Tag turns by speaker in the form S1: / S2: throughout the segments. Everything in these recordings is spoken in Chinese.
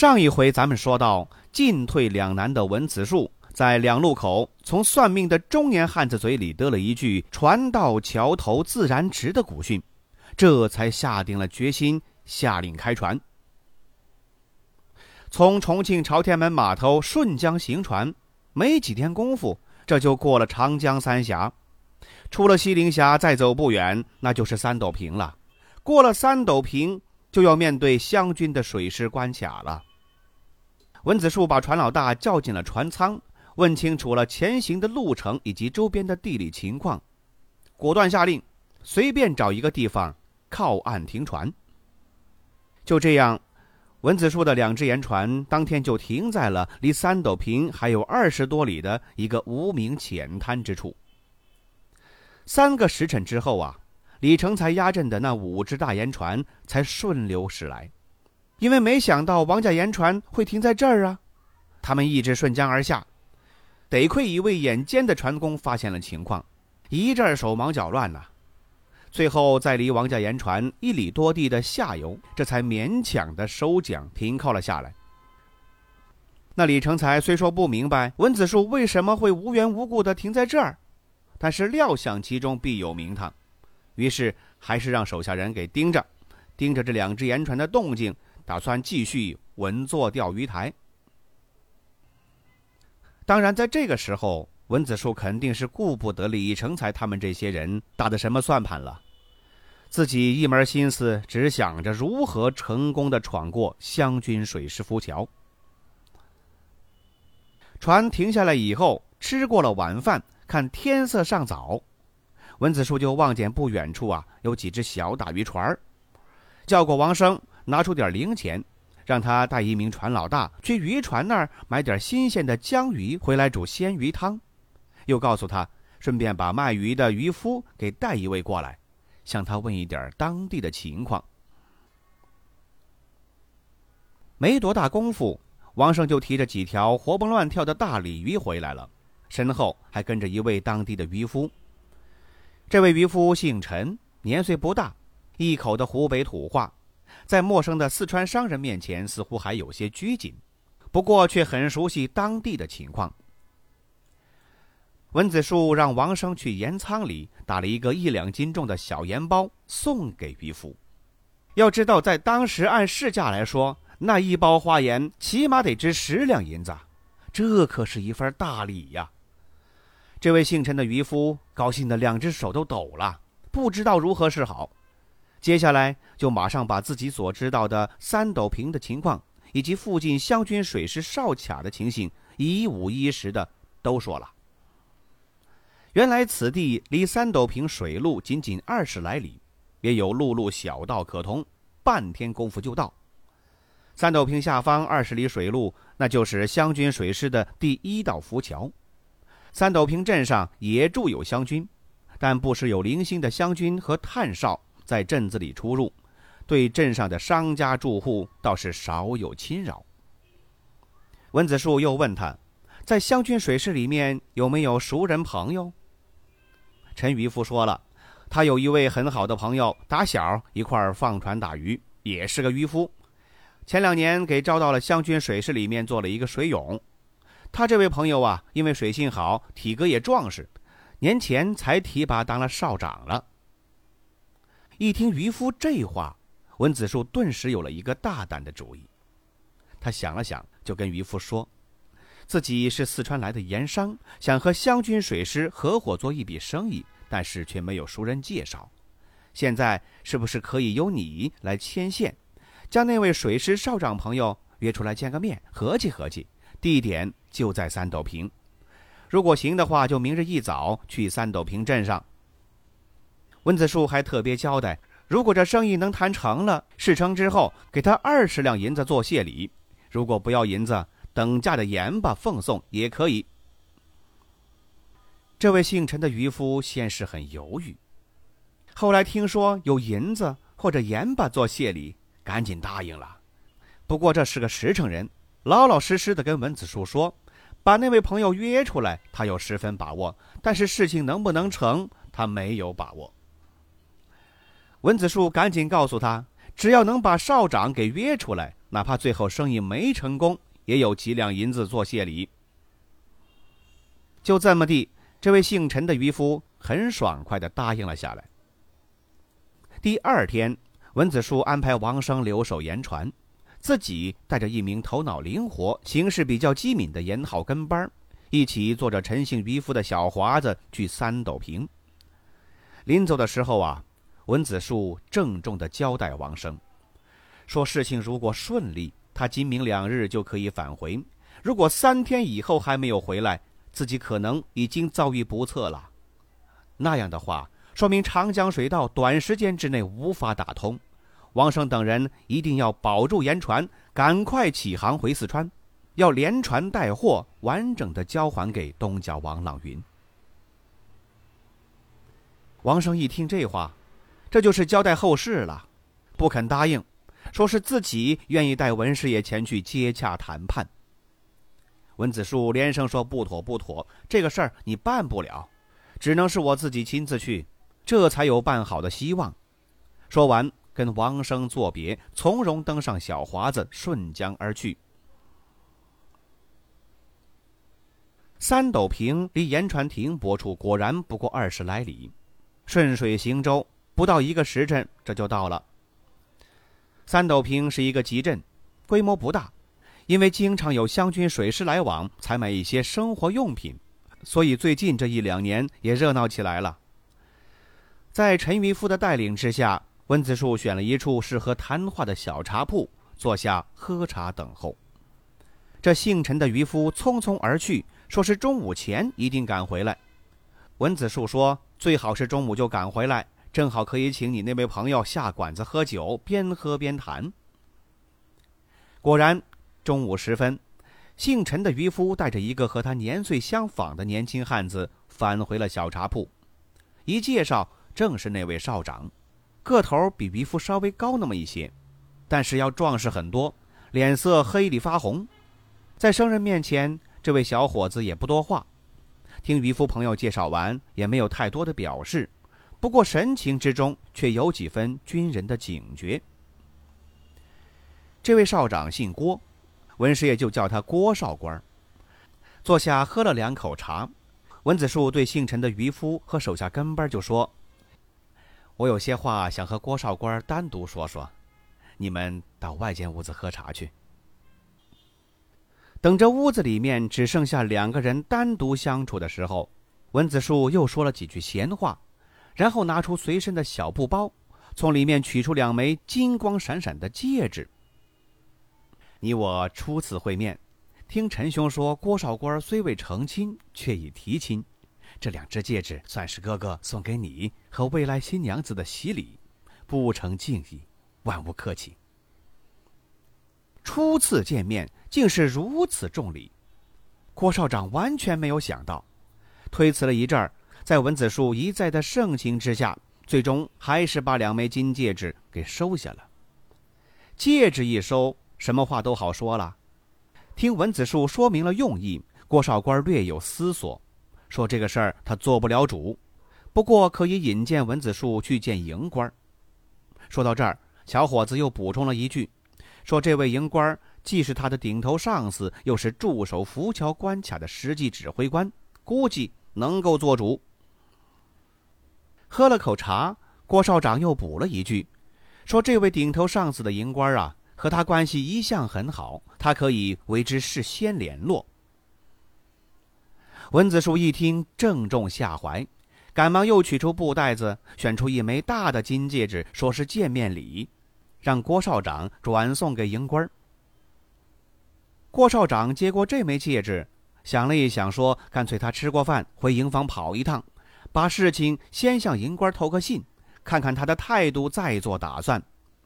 S1: 上一回咱们说到，进退两难的文子树在两路口从算命的中年汉子嘴里得了一句“船到桥头自然直”的古训，这才下定了决心，下令开船。从重庆朝天门码头顺江行船，没几天功夫，这就过了长江三峡，出了西陵峡，再走不远，那就是三斗坪了。过了三斗坪，就要面对湘军的水师关卡了。文子树把船老大叫进了船舱，问清楚了前行的路程以及周边的地理情况，果断下令，随便找一个地方靠岸停船。就这样，文子树的两只盐船当天就停在了离三斗坪还有二十多里的一个无名浅滩之处。三个时辰之后啊，李成才压阵的那五只大盐船才顺流驶来。因为没想到王家盐船会停在这儿啊，他们一直顺江而下。得亏一位眼尖的船工发现了情况，一阵手忙脚乱呐。最后在离王家盐船一里多地的下游，这才勉强的收桨停靠了下来。那李成才虽说不明白文子树为什么会无缘无故的停在这儿，但是料想其中必有名堂，于是还是让手下人给盯着，盯着这两只盐船的动静。打算继续稳坐钓鱼台。当然，在这个时候，文子树肯定是顾不得李成才他们这些人打的什么算盘了，自己一门心思只想着如何成功的闯过湘军水师浮桥。船停下来以后，吃过了晚饭，看天色尚早，文子树就望见不远处啊有几只小打渔船叫过王生。拿出点零钱，让他带一名船老大去渔船那儿买点新鲜的江鱼回来煮鲜鱼汤，又告诉他顺便把卖鱼的渔夫给带一位过来，向他问一点当地的情况。没多大功夫，王胜就提着几条活蹦乱跳的大鲤鱼回来了，身后还跟着一位当地的渔夫。这位渔夫姓陈，年岁不大，一口的湖北土话。在陌生的四川商人面前，似乎还有些拘谨，不过却很熟悉当地的情况。文子树让王生去盐仓里打了一个一两斤重的小盐包送给渔夫。要知道，在当时按市价来说，那一包花盐起码得值十两银子，这可是一份大礼呀！这位姓陈的渔夫高兴的两只手都抖了，不知道如何是好。接下来就马上把自己所知道的三斗坪的情况，以及附近湘军水师哨卡的情形，一五一十的都说了。原来此地离三斗坪水路仅仅二十来里，也有陆路小道可通，半天功夫就到。三斗坪下方二十里水路，那就是湘军水师的第一道浮桥。三斗坪镇上也驻有湘军，但不时有零星的湘军和探哨。在镇子里出入，对镇上的商家住户倒是少有侵扰。文子树又问他，在湘军水师里面有没有熟人朋友？陈渔夫说了，他有一位很好的朋友，打小一块儿放船打鱼，也是个渔夫。前两年给招到了湘军水师里面做了一个水勇。他这位朋友啊，因为水性好，体格也壮实，年前才提拔当了少长了。一听渔夫这话，文子树顿时有了一个大胆的主意。他想了想，就跟渔夫说：“自己是四川来的盐商，想和湘军水师合伙做一笔生意，但是却没有熟人介绍。现在是不是可以由你来牵线，将那位水师少长朋友约出来见个面，合计合计？地点就在三斗坪。如果行的话，就明日一早去三斗坪镇上。”温子树还特别交代，如果这生意能谈成了，事成之后给他二十两银子做谢礼，如果不要银子，等价的盐巴奉送也可以。这位姓陈的渔夫先是很犹豫，后来听说有银子或者盐巴做谢礼，赶紧答应了。不过这是个实诚人，老老实实的跟文子树说，把那位朋友约出来，他有十分把握，但是事情能不能成，他没有把握。文子树赶紧告诉他，只要能把少长给约出来，哪怕最后生意没成功，也有几两银子做谢礼。就这么地。这位姓陈的渔夫很爽快地答应了下来。第二天，文子树安排王生留守盐船，自己带着一名头脑灵活、行事比较机敏的盐号跟班一起坐着陈姓渔夫的小华子去三斗坪。临走的时候啊，文子树郑重地交代王生，说事情如果顺利，他今明两日就可以返回；如果三天以后还没有回来，自己可能已经遭遇不测了，那样的话，说明长江水道短时间之内无法打通。王生等人一定要保住盐船，赶快起航回四川，要连船带货完整的交还给东家王朗云。王生一听这话，这就是交代后事了，不肯答应，说是自己愿意带文师爷前去接洽谈判。文子树连声说：“不妥，不妥，这个事儿你办不了，只能是我自己亲自去，这才有办好的希望。”说完，跟王生作别，从容登上小华子，顺江而去。三斗坪离盐船亭泊处果然不过二十来里，顺水行舟，不到一个时辰，这就到了。三斗坪是一个集镇，规模不大。因为经常有湘军水师来往，采买一些生活用品，所以最近这一两年也热闹起来了。在陈渔夫的带领之下，温子树选了一处适合谈话的小茶铺，坐下喝茶等候。这姓陈的渔夫匆匆而去，说是中午前一定赶回来。温子树说：“最好是中午就赶回来，正好可以请你那位朋友下馆子喝酒，边喝边谈。”果然。中午时分，姓陈的渔夫带着一个和他年岁相仿的年轻汉子返回了小茶铺。一介绍，正是那位少长，个头比渔夫稍微高那么一些，但是要壮实很多，脸色黑里发红。在生人面前，这位小伙子也不多话，听渔夫朋友介绍完，也没有太多的表示，不过神情之中却有几分军人的警觉。这位少长姓郭。文师爷就叫他郭少官。坐下喝了两口茶，文子树对姓陈的渔夫和手下跟班就说：“我有些话想和郭少官单独说说，你们到外间屋子喝茶去。”等着屋子里面只剩下两个人单独相处的时候，文子树又说了几句闲话，然后拿出随身的小布包，从里面取出两枚金光闪闪的戒指。你我初次会面，听陈兄说郭少官虽未成亲，却已提亲。这两只戒指算是哥哥送给你和未来新娘子的喜礼，不成敬意，万勿客气。初次见面竟是如此重礼，郭少长完全没有想到。推辞了一阵儿，在文子树一再的盛情之下，最终还是把两枚金戒指给收下了。戒指一收。什么话都好说了。听文子树说明了用意，郭少官略有思索，说：“这个事儿他做不了主，不过可以引荐文子树去见营官。”说到这儿，小伙子又补充了一句，说：“这位营官既是他的顶头上司，又是驻守浮桥关卡的实际指挥官，估计能够做主。”喝了口茶，郭少长又补了一句，说：“这位顶头上司的营官啊。”和他关系一向很好，他可以为之事先联络。文子树一听，正中下怀，赶忙又取出布袋子，选出一枚大的金戒指，说是见面礼，让郭少长转送给营官。郭少长接过这枚戒指，想了一想，说：“干脆他吃过饭回营房跑一趟，把事情先向银官投个信，看看他的态度，再做打算。”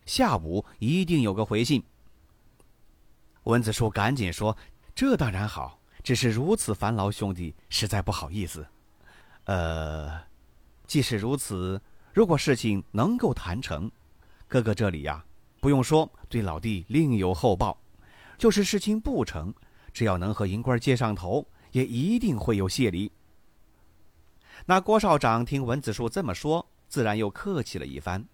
S1: 下午一定有个回信。文子树赶紧说：“这当然好，只是如此烦劳兄弟，实在不好意思。呃，既是如此，如果事情能够谈成，哥哥这里呀，不用说，对老弟另有厚报。就是事情不成，只要能和银官接上头，也一定会有谢礼。”那郭少长听文子树这么说，自然又客气了一番，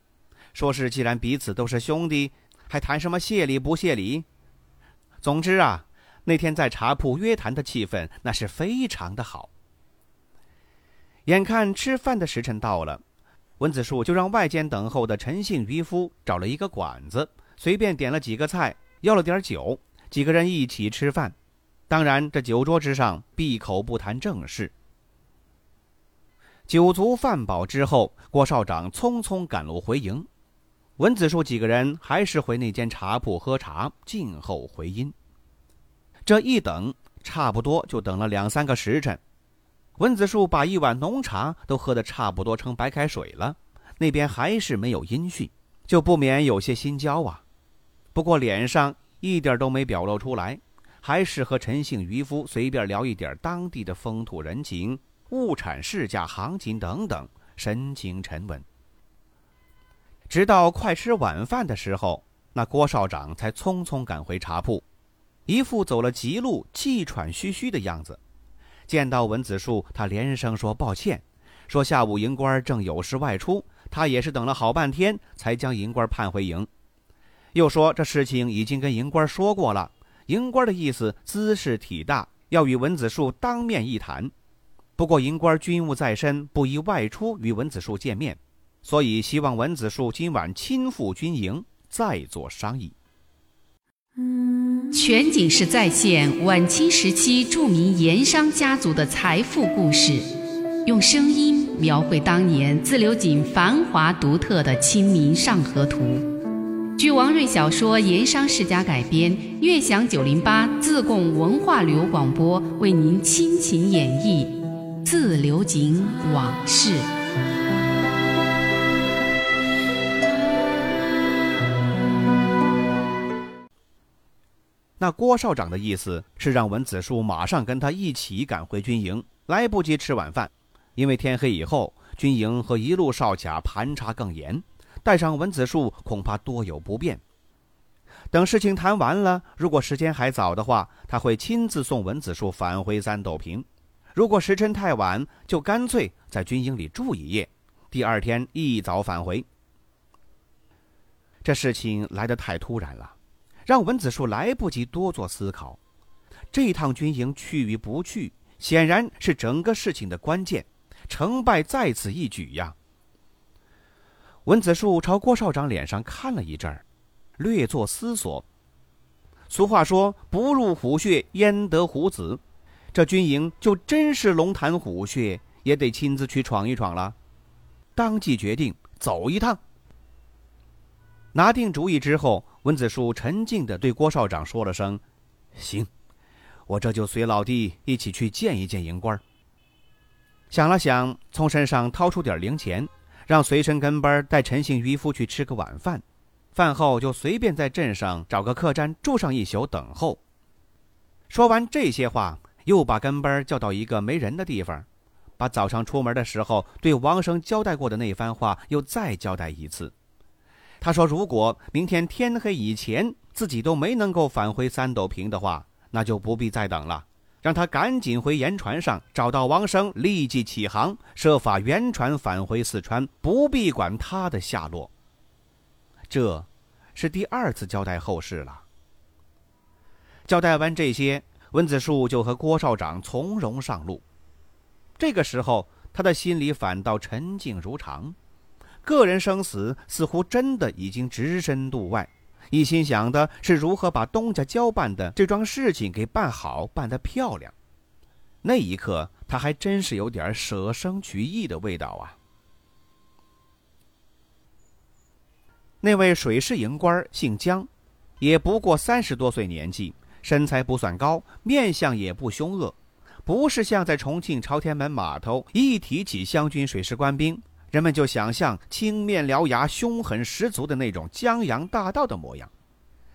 S1: 说是既然彼此都是兄弟，还谈什么谢礼不谢礼？总之啊，那天在茶铺约谈的气氛那是非常的好。眼看吃饭的时辰到了，文子树就让外间等候的陈姓渔夫找了一个馆子，随便点了几个菜，要了点酒，几个人一起吃饭。当然，这酒桌之上闭口不谈正事。酒足饭饱之后，郭少长匆匆赶路回营。文子树几个人还是回那间茶铺喝茶，静候回音。这一等，差不多就等了两三个时辰。文子树把一碗浓茶都喝得差不多成白开水了，那边还是没有音讯，就不免有些心焦啊。不过脸上一点都没表露出来，还是和陈姓渔夫随便聊一点当地的风土人情、物产市价行情等等，神情沉稳。直到快吃晚饭的时候，那郭少长才匆匆赶回茶铺，一副走了急路、气喘吁吁的样子。见到文子树，他连声说抱歉，说下午营官正有事外出，他也是等了好半天才将营官盼回营。又说这事情已经跟营官说过了，营官的意思姿势体大，要与文子树当面一谈。不过银官军务在身，不宜外出与文子树见面。所以，希望文子树今晚亲赴军营，再做商议。
S2: 全景式再现晚清时期著名盐商家族的财富故事，用声音描绘当年自流井繁华独特的《清明上河图》。据王瑞小说《盐商世家》改编，悦享九零八自贡文化旅游广播为您倾情演绎《自流井往事》。
S1: 那郭少长的意思是让文子树马上跟他一起赶回军营，来不及吃晚饭，因为天黑以后军营和一路哨卡盘查更严，带上文子树恐怕多有不便。等事情谈完了，如果时间还早的话，他会亲自送文子树返回三斗坪；如果时辰太晚，就干脆在军营里住一夜，第二天一早返回。这事情来得太突然了。让文子树来不及多做思考，这趟军营去与不去，显然是整个事情的关键，成败在此一举呀。文子树朝郭少长脸上看了一阵儿，略作思索。俗话说：“不入虎穴，焉得虎子？”这军营就真是龙潭虎穴，也得亲自去闯一闯了。当即决定走一趟。拿定主意之后。文子树沉静地对郭少长说了声：“行，我这就随老弟一起去见一见营官。”想了想，从身上掏出点零钱，让随身跟班带陈姓渔夫去吃个晚饭。饭后就随便在镇上找个客栈住上一宿等候。说完这些话，又把跟班叫到一个没人的地方，把早上出门的时候对王生交代过的那番话又再交代一次。他说：“如果明天天黑以前自己都没能够返回三斗坪的话，那就不必再等了，让他赶紧回盐船上找到王生，立即起航，设法原船返回四川，不必管他的下落。”这，是第二次交代后事了。交代完这些，温子树就和郭少长从容上路。这个时候，他的心里反倒沉静如常。个人生死似乎真的已经置身度外，一心想的是如何把东家交办的这桩事情给办好、办得漂亮。那一刻，他还真是有点舍生取义的味道啊。那位水师营官姓姜，也不过三十多岁年纪，身材不算高，面相也不凶恶，不是像在重庆朝天门码头一提起湘军水师官兵。人们就想象青面獠牙、凶狠十足的那种江洋大盗的模样。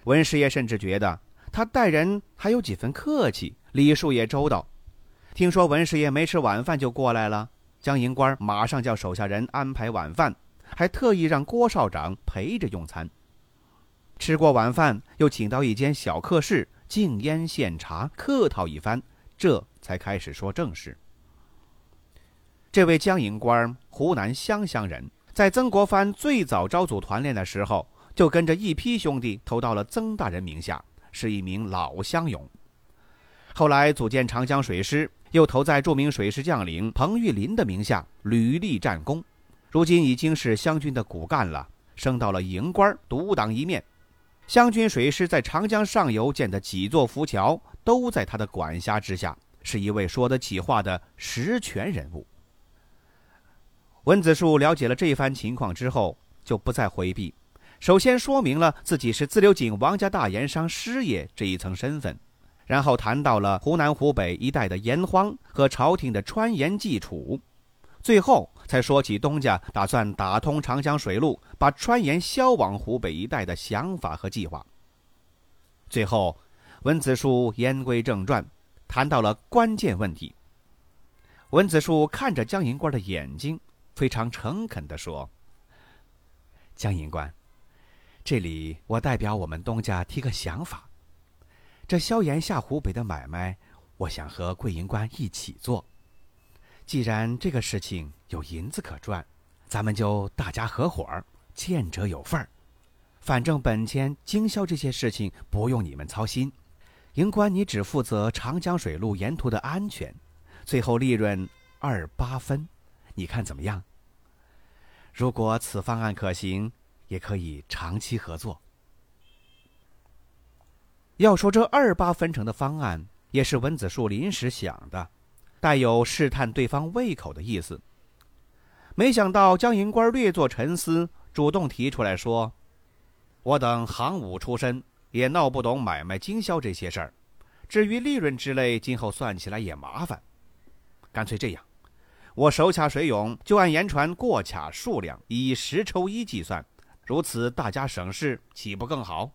S1: 文师爷甚至觉得他待人还有几分客气，礼数也周到。听说文师爷没吃晚饭就过来了，江营官马上叫手下人安排晚饭，还特意让郭少长陪着用餐。吃过晚饭，又请到一间小客室，敬烟献茶，客套一番，这才开始说正事。这位江营官，湖南湘乡人，在曾国藩最早招组团练的时候，就跟着一批兄弟投到了曾大人名下。是一名老乡勇，后来组建长江水师，又投在著名水师将领彭玉麟的名下，屡立战功。如今已经是湘军的骨干了，升到了营官，独当一面。湘军水师在长江上游建的几座浮桥，都在他的管辖之下，是一位说得起话的实权人物。文子树了解了这番情况之后，就不再回避。首先说明了自己是自流井王家大盐商师爷这一层身份，然后谈到了湖南、湖北一带的盐荒和朝廷的川盐计储，最后才说起东家打算打通长江水路，把川盐销往湖北一带的想法和计划。最后，文子树言归正传，谈到了关键问题。文子树看着江银官的眼睛，非常诚恳地说：“江银官。”这里我代表我们东家提个想法，这萧炎下湖北的买卖，我想和桂银官一起做。既然这个事情有银子可赚，咱们就大家合伙儿，见者有份儿。反正本钱经销这些事情不用你们操心，银官你只负责长江水路沿途的安全，最后利润二八分，你看怎么样？如果此方案可行。也可以长期合作。要说这二八分成的方案，也是文子树临时想的，带有试探对方胃口的意思。没想到江银官略作沉思，主动提出来说：“我等行伍出身，也闹不懂买卖经销这些事儿。至于利润之类，今后算起来也麻烦。干脆这样，我手卡水涌，就按盐船过卡数量，以十抽一计算。”如此，大家省事，岂不更好？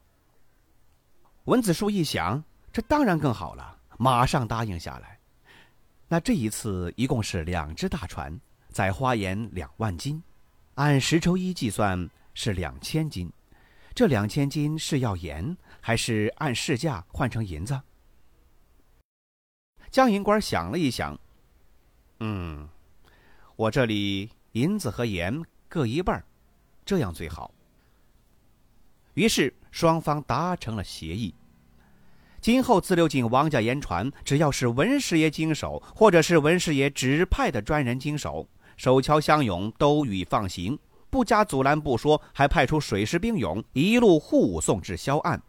S1: 文子树一想，这当然更好了，马上答应下来。那这一次一共是两只大船，载花盐两万斤，按十抽一计算是两千斤。这两千斤是要盐，还是按市价换成银子？江银官想了一想，嗯，我这里银子和盐各一半，这样最好。于是双方达成了协议。今后自流井王家盐船，只要是文师爷经手，或者是文师爷指派的专人经手，守桥相拥，都予以放行，不加阻拦不说，还派出水师兵勇一路护送至萧岸。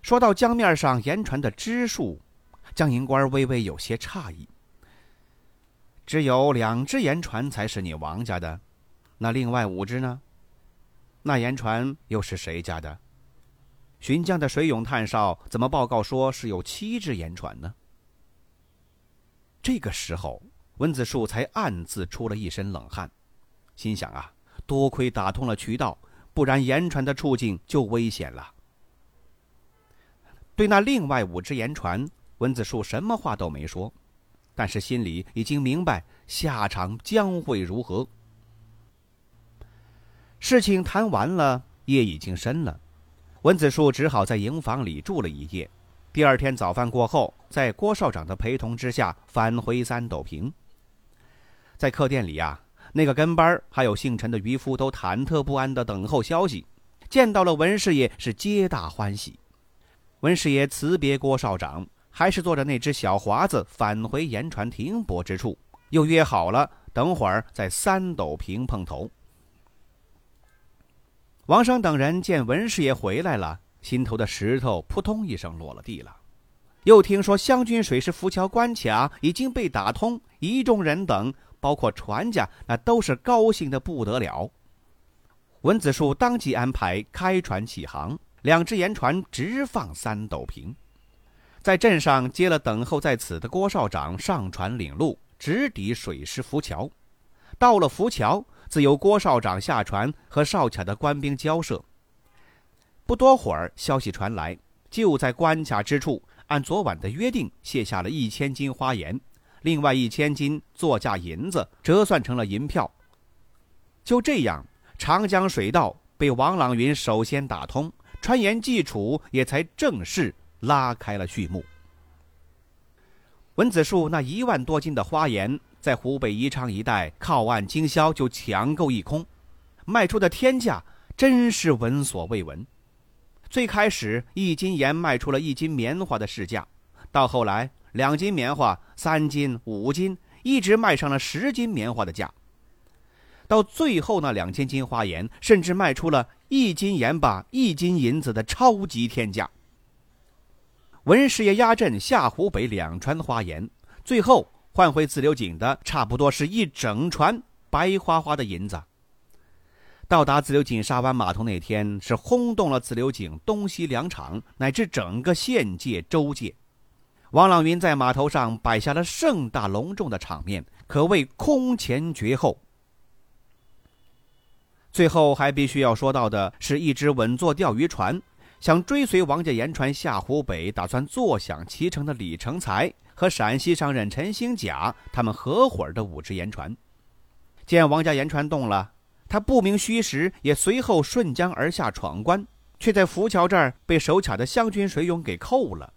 S1: 说到江面上盐船的支数，江营官微微有些诧异。只有两只盐船才是你王家的，那另外五只呢？那盐船又是谁家的？巡江的水勇探哨怎么报告说是有七只盐船呢？这个时候，文子树才暗自出了一身冷汗，心想啊，多亏打通了渠道，不然盐船的处境就危险了。对那另外五只盐船，文子树什么话都没说，但是心里已经明白下场将会如何。事情谈完了，夜已经深了，文子树只好在营房里住了一夜。第二天早饭过后，在郭少长的陪同之下返回三斗坪。在客店里呀，那个跟班还有姓陈的渔夫都忐忑不安地等候消息。见到了文师爷，是皆大欢喜。文师爷辞别郭少长，还是坐着那只小华子返回盐船停泊之处，又约好了等会儿在三斗坪碰头。王生等人见文师爷回来了，心头的石头扑通一声落了地了。又听说湘军水师浮桥关卡已经被打通，一众人等，包括船家，那都是高兴的不得了。文子树当即安排开船起航，两只盐船直放三斗坪，在镇上接了等候在此的郭少长上船领路，直抵水师浮桥。到了浮桥。自由郭少长下船和哨卡的官兵交涉。不多会儿，消息传来，就在关卡之处，按昨晚的约定卸下了一千斤花盐，另外一千斤作价银子折算成了银票。就这样，长江水道被王朗云首先打通，川盐济楚也才正式拉开了序幕。文子树那一万多斤的花盐，在湖北宜昌一带靠岸经销就抢购一空，卖出的天价真是闻所未闻。最开始一斤盐卖出了一斤棉花的市价，到后来两斤棉花、三斤、五斤，一直卖上了十斤棉花的价。到最后那两千斤花盐，甚至卖出了一斤盐巴一斤银子的超级天价。文师爷压阵下湖北两川花盐，最后换回自流井的差不多是一整船白花花的银子。到达自流井沙湾码头那天，是轰动了自流井东西两厂乃至整个县界州界。王朗云在码头上摆下了盛大隆重的场面，可谓空前绝后。最后还必须要说到的是一只稳坐钓鱼船，想追随王家言船下湖北，打算坐享其成的李成才和陕西商人陈兴甲他们合伙的五只盐船。见王家盐船动了。他不明虚实，也随后顺江而下闯关，却在浮桥这儿被手卡的湘军水勇给扣了。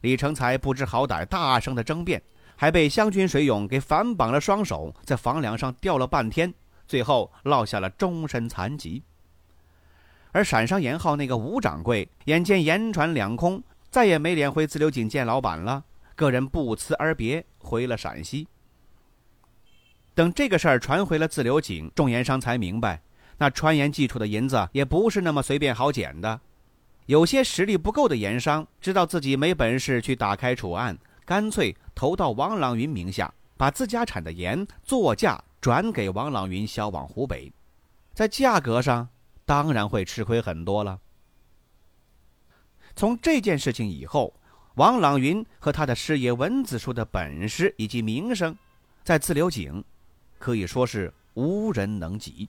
S1: 李成才不知好歹，大声的争辩，还被湘军水勇给反绑了双手，在房梁上吊了半天，最后落下了终身残疾。而陕商盐号那个吴掌柜，眼见盐船两空，再也没脸回自流井见老板了，个人不辞而别，回了陕西。等这个事儿传回了自流井，众盐商才明白，那川盐寄出的银子也不是那么随便好捡的。有些实力不够的盐商，知道自己没本事去打开储案，干脆投到王朗云名下，把自家产的盐作价转给王朗云销往湖北，在价格上当然会吃亏很多了。从这件事情以后，王朗云和他的师爷文子树的本事以及名声，在自流井。可以说是无人能及。